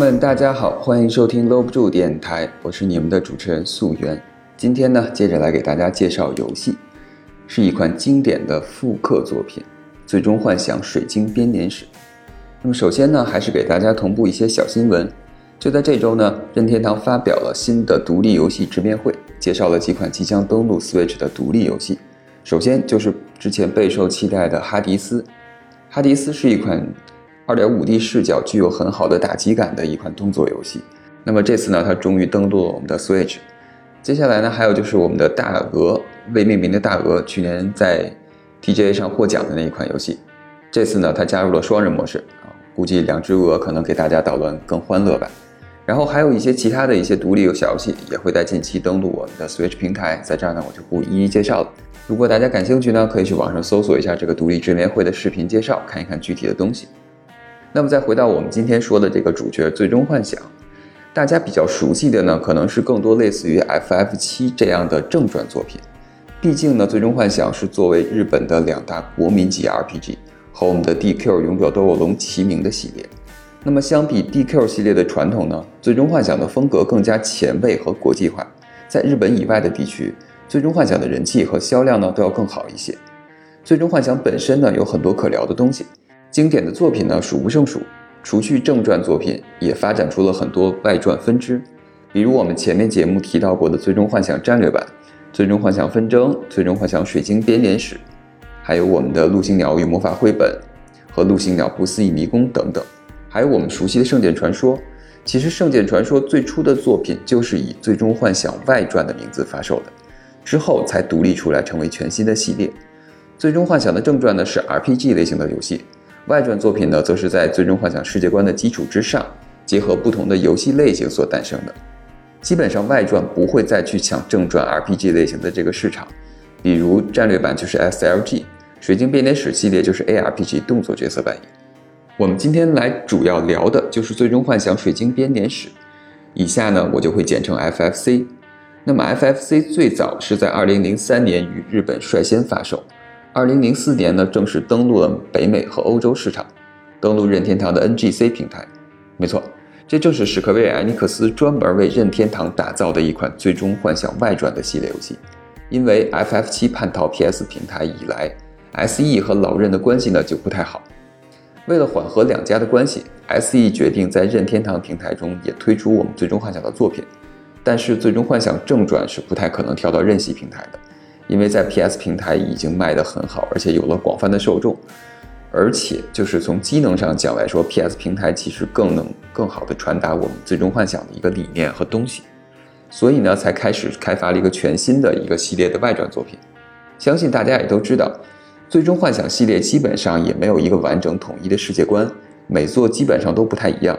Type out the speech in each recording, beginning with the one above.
们，大家好，欢迎收听搂不住电台，我是你们的主持人素媛。今天呢，接着来给大家介绍游戏，是一款经典的复刻作品《最终幻想：水晶编年史》。那么首先呢，还是给大家同步一些小新闻。就在这周呢，任天堂发表了新的独立游戏直面会，介绍了几款即将登陆 Switch 的独立游戏。首先就是之前备受期待的《哈迪斯》。《哈迪斯》是一款。二点五 D 视角具有很好的打击感的一款动作游戏。那么这次呢，它终于登陆了我们的 Switch。接下来呢，还有就是我们的大鹅未命名的大鹅，去年在 TGA 上获奖的那一款游戏。这次呢，它加入了双人模式啊，估计两只鹅可能给大家捣乱更欢乐吧。然后还有一些其他的一些独立小游戏也会在近期登陆我们的 Switch 平台，在这儿呢我就不一一介绍了。如果大家感兴趣呢，可以去网上搜索一下这个独立直面会的视频介绍，看一看具体的东西。那么再回到我们今天说的这个主角《最终幻想》，大家比较熟悉的呢，可能是更多类似于 FF 七这样的正传作品。毕竟呢，《最终幻想》是作为日本的两大国民级 RPG，和我们的 DQ 勇者斗恶龙齐名的系列。那么相比 DQ 系列的传统呢，《最终幻想》的风格更加前卫和国际化，在日本以外的地区，《最终幻想》的人气和销量呢都要更好一些。《最终幻想》本身呢有很多可聊的东西。经典的作品呢数不胜数，除去正传作品，也发展出了很多外传分支，比如我们前面节目提到过的《最终幻想战略版》《最终幻想纷争》《最终幻想水晶编年史》，还有我们的《陆行鸟与魔法绘本》和《陆行鸟不思议迷宫》等等，还有我们熟悉的《圣剑传说》。其实《圣剑传说》最初的作品就是以《最终幻想外传》的名字发售的，之后才独立出来成为全新的系列。《最终幻想》的正传呢是 RPG 类型的游戏。外传作品呢，则是在最终幻想世界观的基础之上，结合不同的游戏类型所诞生的。基本上外传不会再去抢正传 RPG 类型的这个市场，比如战略版就是 SLG，水晶编年史系列就是 ARPG 动作角色扮演。我们今天来主要聊的就是最终幻想水晶编年史，以下呢我就会简称 FFC。那么 FFC 最早是在2003年于日本率先发售。二零零四年呢，正式登陆了北美和欧洲市场，登陆任天堂的 NGC 平台。没错，这正是史克威尔艾尼克斯专门为任天堂打造的一款《最终幻想外传》的系列游戏。因为 FF 七叛逃 PS 平台以来，SE 和老任的关系呢就不太好。为了缓和两家的关系，SE 决定在任天堂平台中也推出我们《最终幻想》的作品。但是，《最终幻想正传》是不太可能跳到任系平台的。因为在 PS 平台已经卖得很好，而且有了广泛的受众，而且就是从机能上讲来说，PS 平台其实更能更好的传达我们最终幻想的一个理念和东西，所以呢，才开始开发了一个全新的一个系列的外传作品。相信大家也都知道，最终幻想系列基本上也没有一个完整统一的世界观，每作基本上都不太一样，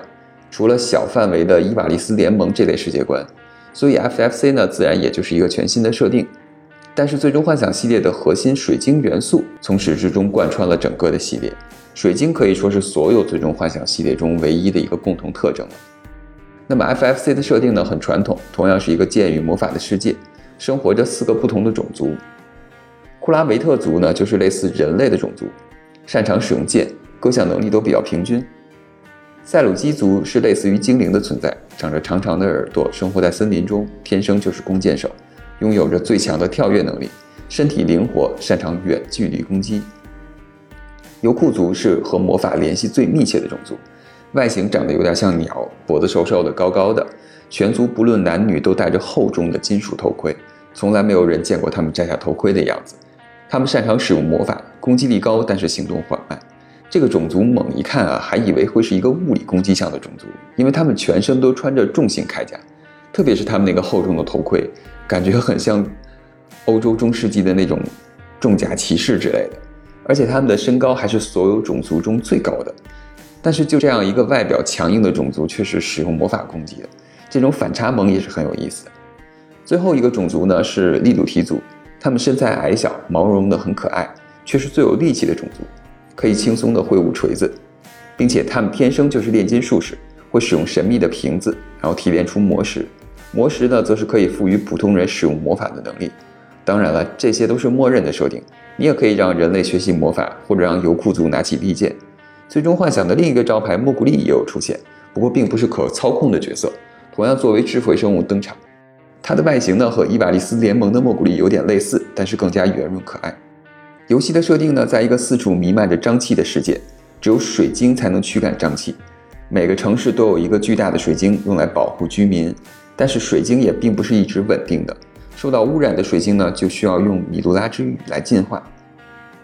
除了小范围的伊瓦利斯联盟这类世界观，所以 FFC 呢，自然也就是一个全新的设定。但是，最终幻想系列的核心水晶元素从始至终贯穿了整个的系列。水晶可以说是所有最终幻想系列中唯一的一个共同特征了。那么，FFC 的设定呢，很传统，同样是一个剑与魔法的世界，生活着四个不同的种族。库拉维特族呢，就是类似人类的种族，擅长使用剑，各项能力都比较平均。塞鲁基族是类似于精灵的存在，长着长长的耳朵，生活在森林中，天生就是弓箭手。拥有着最强的跳跃能力，身体灵活，擅长远距离攻击。油库族是和魔法联系最密切的种族，外形长得有点像鸟，脖子瘦瘦的，高高的。全族不论男女都戴着厚重的金属头盔，从来没有人见过他们摘下头盔的样子。他们擅长使用魔法，攻击力高，但是行动缓慢。这个种族猛一看啊，还以为会是一个物理攻击向的种族，因为他们全身都穿着重型铠甲。特别是他们那个厚重的头盔，感觉很像欧洲中世纪的那种重甲骑士之类的，而且他们的身高还是所有种族中最高的。但是就这样一个外表强硬的种族，却是使用魔法攻击的，这种反差萌也是很有意思的。最后一个种族呢是利鲁提族，他们身材矮小，毛茸茸的很可爱，却是最有力气的种族，可以轻松的挥舞锤子，并且他们天生就是炼金术士，会使用神秘的瓶子，然后提炼出魔石。魔石呢，则是可以赋予普通人使用魔法的能力。当然了，这些都是默认的设定。你也可以让人类学习魔法，或者让油库族拿起利剑。最终幻想的另一个招牌莫古利也有出现。不过并不是可操控的角色，同样作为智慧生物登场。它的外形呢和伊瓦利斯联盟的莫古利有点类似，但是更加圆润可爱。游戏的设定呢，在一个四处弥漫着瘴气的世界，只有水晶才能驱赶瘴气。每个城市都有一个巨大的水晶用来保护居民，但是水晶也并不是一直稳定的。受到污染的水晶呢，就需要用米杜拉之雨来净化。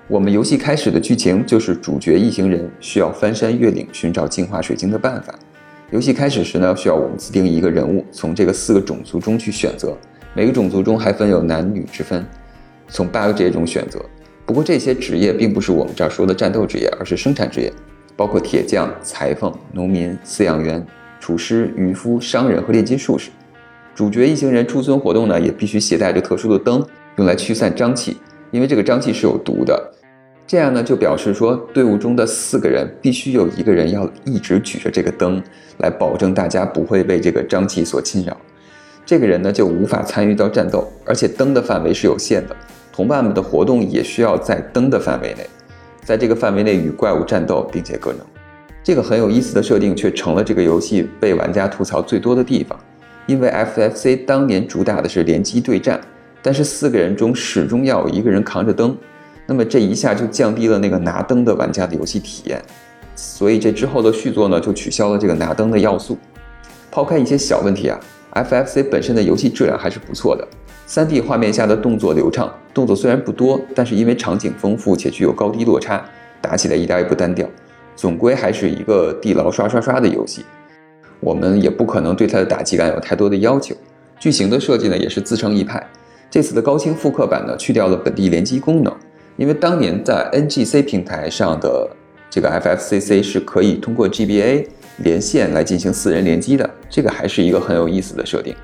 我们游戏开始的剧情就是主角一行人需要翻山越岭寻找净化水晶的办法。游戏开始时呢，需要我们自定义一个人物，从这个四个种族中去选择。每个种族中还分有男女之分，从八个职业中选择。不过这些职业并不是我们这儿说的战斗职业，而是生产职业，包括铁匠、裁缝、农民、饲养员、厨师、渔夫、商人和炼金术士。主角一行人出村活动呢，也必须携带着特殊的灯，用来驱散瘴气，因为这个瘴气是有毒的。这样呢，就表示说，队伍中的四个人必须有一个人要一直举着这个灯，来保证大家不会被这个瘴气所侵扰。这个人呢，就无法参与到战斗，而且灯的范围是有限的，同伴们的活动也需要在灯的范围内，在这个范围内与怪物战斗，并且各能。这个很有意思的设定，却成了这个游戏被玩家吐槽最多的地方，因为 FFC 当年主打的是联机对战，但是四个人中始终要有一个人扛着灯。那么这一下就降低了那个拿灯的玩家的游戏体验，所以这之后的续作呢就取消了这个拿灯的要素。抛开一些小问题啊，FFC 本身的游戏质量还是不错的，3D 画面下的动作流畅，动作虽然不多，但是因为场景丰富且具有高低落差，打起来一点也不单调，总归还是一个地牢刷刷刷的游戏。我们也不可能对它的打击感有太多的要求。剧情的设计呢也是自成一派，这次的高清复刻版呢去掉了本地联机功能。因为当年在 NGC 平台上的这个 FFCC 是可以通过 GBA 连线来进行四人联机的，这个还是一个很有意思的设定。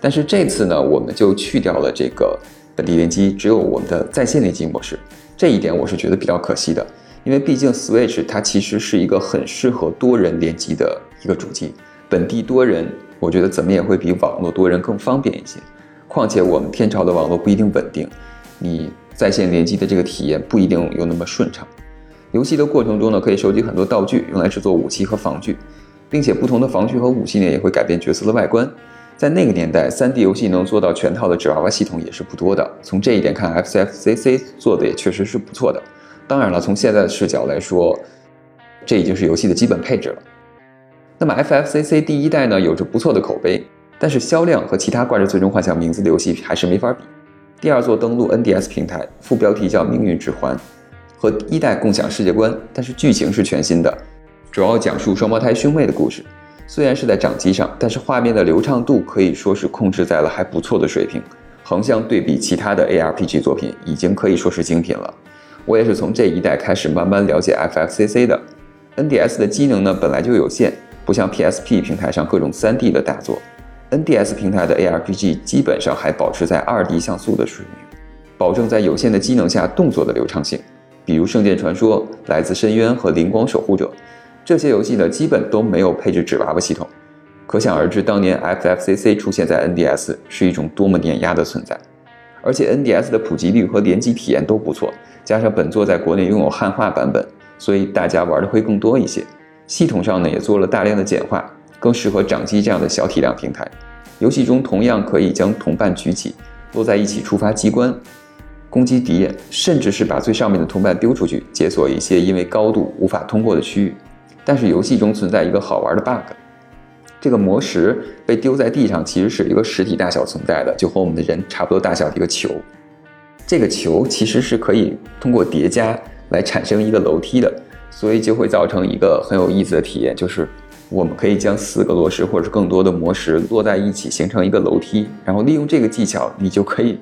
但是这次呢，我们就去掉了这个本地联机，只有我们的在线联机模式。这一点我是觉得比较可惜的，因为毕竟 Switch 它其实是一个很适合多人联机的一个主机，本地多人，我觉得怎么也会比网络多人更方便一些。况且我们天朝的网络不一定稳定，你。在线联机的这个体验不一定有那么顺畅。游戏的过程中呢，可以收集很多道具，用来制作武器和防具，并且不同的防具和武器呢，也会改变角色的外观。在那个年代，3D 游戏能做到全套的纸娃娃系统也是不多的。从这一点看，FCFCC 做的也确实是不错的。当然了，从现在的视角来说，这已经是游戏的基本配置了。那么 FFCC 第一代呢，有着不错的口碑，但是销量和其他挂着《最终幻想》名字的游戏还是没法比。第二座登陆 NDS 平台，副标题叫《命运指环》，和一代共享世界观，但是剧情是全新的，主要讲述双胞胎兄妹的故事。虽然是在掌机上，但是画面的流畅度可以说是控制在了还不错的水平。横向对比其他的 ARPG 作品，已经可以说是精品了。我也是从这一代开始慢慢了解 FFCC 的。NDS 的机能呢本来就有限，不像 PSP 平台上各种 3D 的大作。NDS 平台的 ARPG 基本上还保持在 2D 像素的水平，保证在有限的机能下动作的流畅性。比如《圣剑传说》、《来自深渊》和《灵光守护者》这些游戏呢，基本都没有配置纸娃娃系统。可想而知，当年 FFCC 出现在 NDS 是一种多么碾压的存在。而且 NDS 的普及率和联机体验都不错，加上本作在国内拥有汉化版本，所以大家玩的会更多一些。系统上呢，也做了大量的简化。更适合掌机这样的小体量平台。游戏中同样可以将同伴举起，摞在一起触发机关，攻击敌人，甚至是把最上面的同伴丢出去，解锁一些因为高度无法通过的区域。但是游戏中存在一个好玩的 bug，这个魔石被丢在地上，其实是一个实体大小存在的，就和我们的人差不多大小的一个球。这个球其实是可以通过叠加来产生一个楼梯的，所以就会造成一个很有意思的体验，就是。我们可以将四个螺石或者更多的魔石摞在一起，形成一个楼梯，然后利用这个技巧，你就可以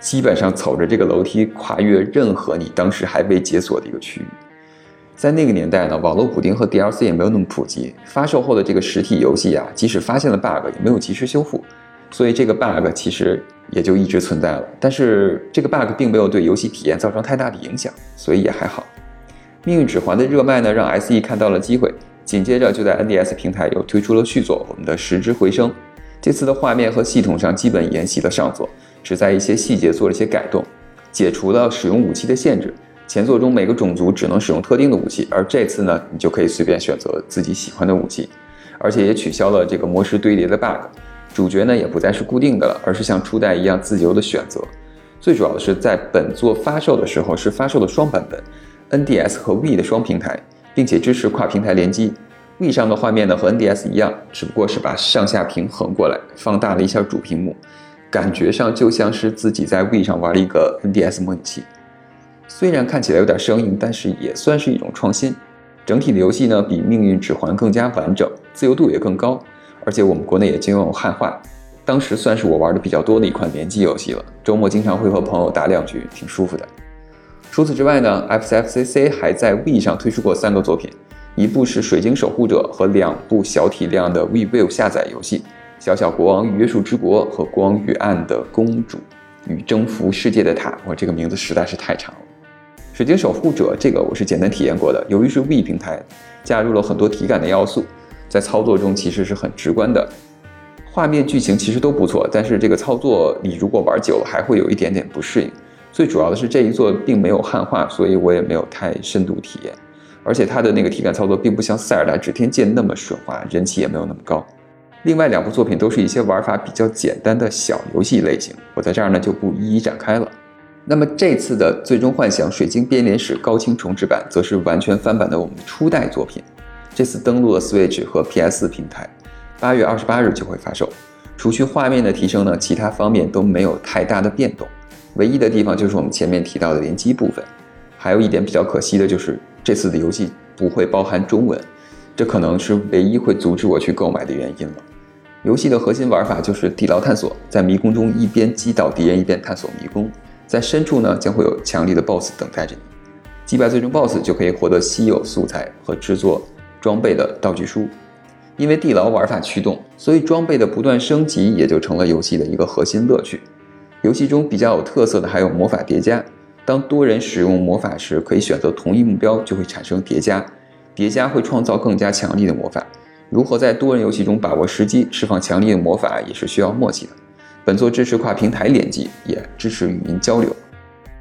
基本上走着这个楼梯跨越任何你当时还未解锁的一个区域。在那个年代呢，网络补丁和 DLC 也没有那么普及，发售后的这个实体游戏啊，即使发现了 bug，也没有及时修复，所以这个 bug 其实也就一直存在了。但是这个 bug 并没有对游戏体验造成太大的影响，所以也还好。命运指环的热卖呢，让 SE 看到了机会。紧接着就在 NDS 平台又推出了续作《我们的十之回声》，这次的画面和系统上基本沿袭了上作，只在一些细节做了些改动，解除了使用武器的限制。前作中每个种族只能使用特定的武器，而这次呢，你就可以随便选择自己喜欢的武器。而且也取消了这个模式堆叠的 bug。主角呢也不再是固定的了，而是像初代一样自由的选择。最主要的是，在本作发售的时候是发售的双版本，NDS 和 w i 的双平台，并且支持跨平台联机。w i 上的画面呢和 NDS 一样，只不过是把上下屏横过来，放大了一下主屏幕，感觉上就像是自己在 w i 上玩了一个 NDS 模拟器。虽然看起来有点生硬，但是也算是一种创新。整体的游戏呢比《命运指环》更加完整，自由度也更高，而且我们国内也经有汉化。当时算是我玩的比较多的一款联机游戏了，周末经常会和朋友打两局，挺舒服的。除此之外呢，FCFCC 还在 w 上推出过三个作品，一部是《水晶守护者》和两部小体量的 WeView 下载游戏，《小小国王与约束之国》和《光与暗的公主与征服世界的塔》。我这个名字实在是太长了。《水晶守护者》这个我是简单体验过的，由于是 w 平台，加入了很多体感的要素，在操作中其实是很直观的。画面、剧情其实都不错，但是这个操作你如果玩久了，还会有一点点不适应。最主要的是这一座并没有汉化，所以我也没有太深度体验。而且它的那个体感操作并不像塞尔达指天剑那么顺滑，人气也没有那么高。另外两部作品都是一些玩法比较简单的小游戏类型，我在这儿呢就不一一展开了。那么这次的《最终幻想：水晶编年史》高清重置版，则是完全翻版的我们初代作品，这次登陆了 Switch 和 PS 平台。八月二十八日就会发售。除去画面的提升呢，其他方面都没有太大的变动。唯一的地方就是我们前面提到的联机部分。还有一点比较可惜的就是这次的游戏不会包含中文，这可能是唯一会阻止我去购买的原因了。游戏的核心玩法就是地牢探索，在迷宫中一边击倒敌人一边探索迷宫。在深处呢，将会有强力的 BOSS 等待着你。击败最终 BOSS 就可以获得稀有素材和制作装备的道具书。因为地牢玩法驱动，所以装备的不断升级也就成了游戏的一个核心乐趣。游戏中比较有特色的还有魔法叠加，当多人使用魔法时，可以选择同一目标就会产生叠加，叠加会创造更加强力的魔法。如何在多人游戏中把握时机，释放强力的魔法，也是需要默契的。本作支持跨平台联机，也支持语音交流。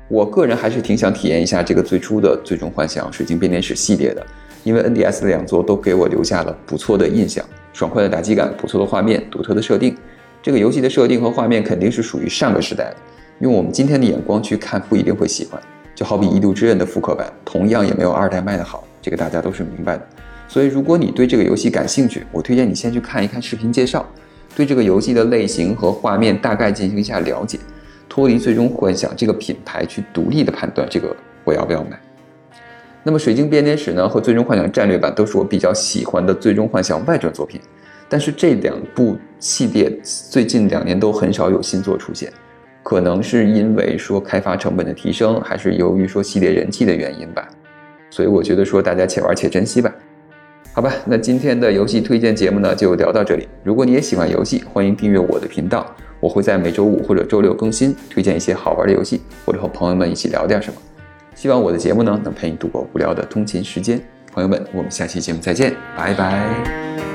我个人还是挺想体验一下这个最初的《最终幻想：水晶编年史》系列的。因为 NDS 的两座都给我留下了不错的印象，爽快的打击感，不错的画面，独特的设定。这个游戏的设定和画面肯定是属于上个时代的，用我们今天的眼光去看不一定会喜欢。就好比《异度之刃》的复刻版，同样也没有二代卖得好，这个大家都是明白的。所以如果你对这个游戏感兴趣，我推荐你先去看一看视频介绍，对这个游戏的类型和画面大概进行一下了解，脱离最终幻想这个品牌去独立的判断这个我要不要买。那么《水晶编年史》呢和《最终幻想战略版》都是我比较喜欢的《最终幻想外传》作品，但是这两部系列最近两年都很少有新作出现，可能是因为说开发成本的提升，还是由于说系列人气的原因吧。所以我觉得说大家且玩且珍惜吧。好吧，那今天的游戏推荐节目呢就聊到这里。如果你也喜欢游戏，欢迎订阅我的频道，我会在每周五或者周六更新，推荐一些好玩的游戏，或者和朋友们一起聊点什么。希望我的节目呢，能陪你度过无聊的通勤时间。朋友们，我们下期节目再见，拜拜。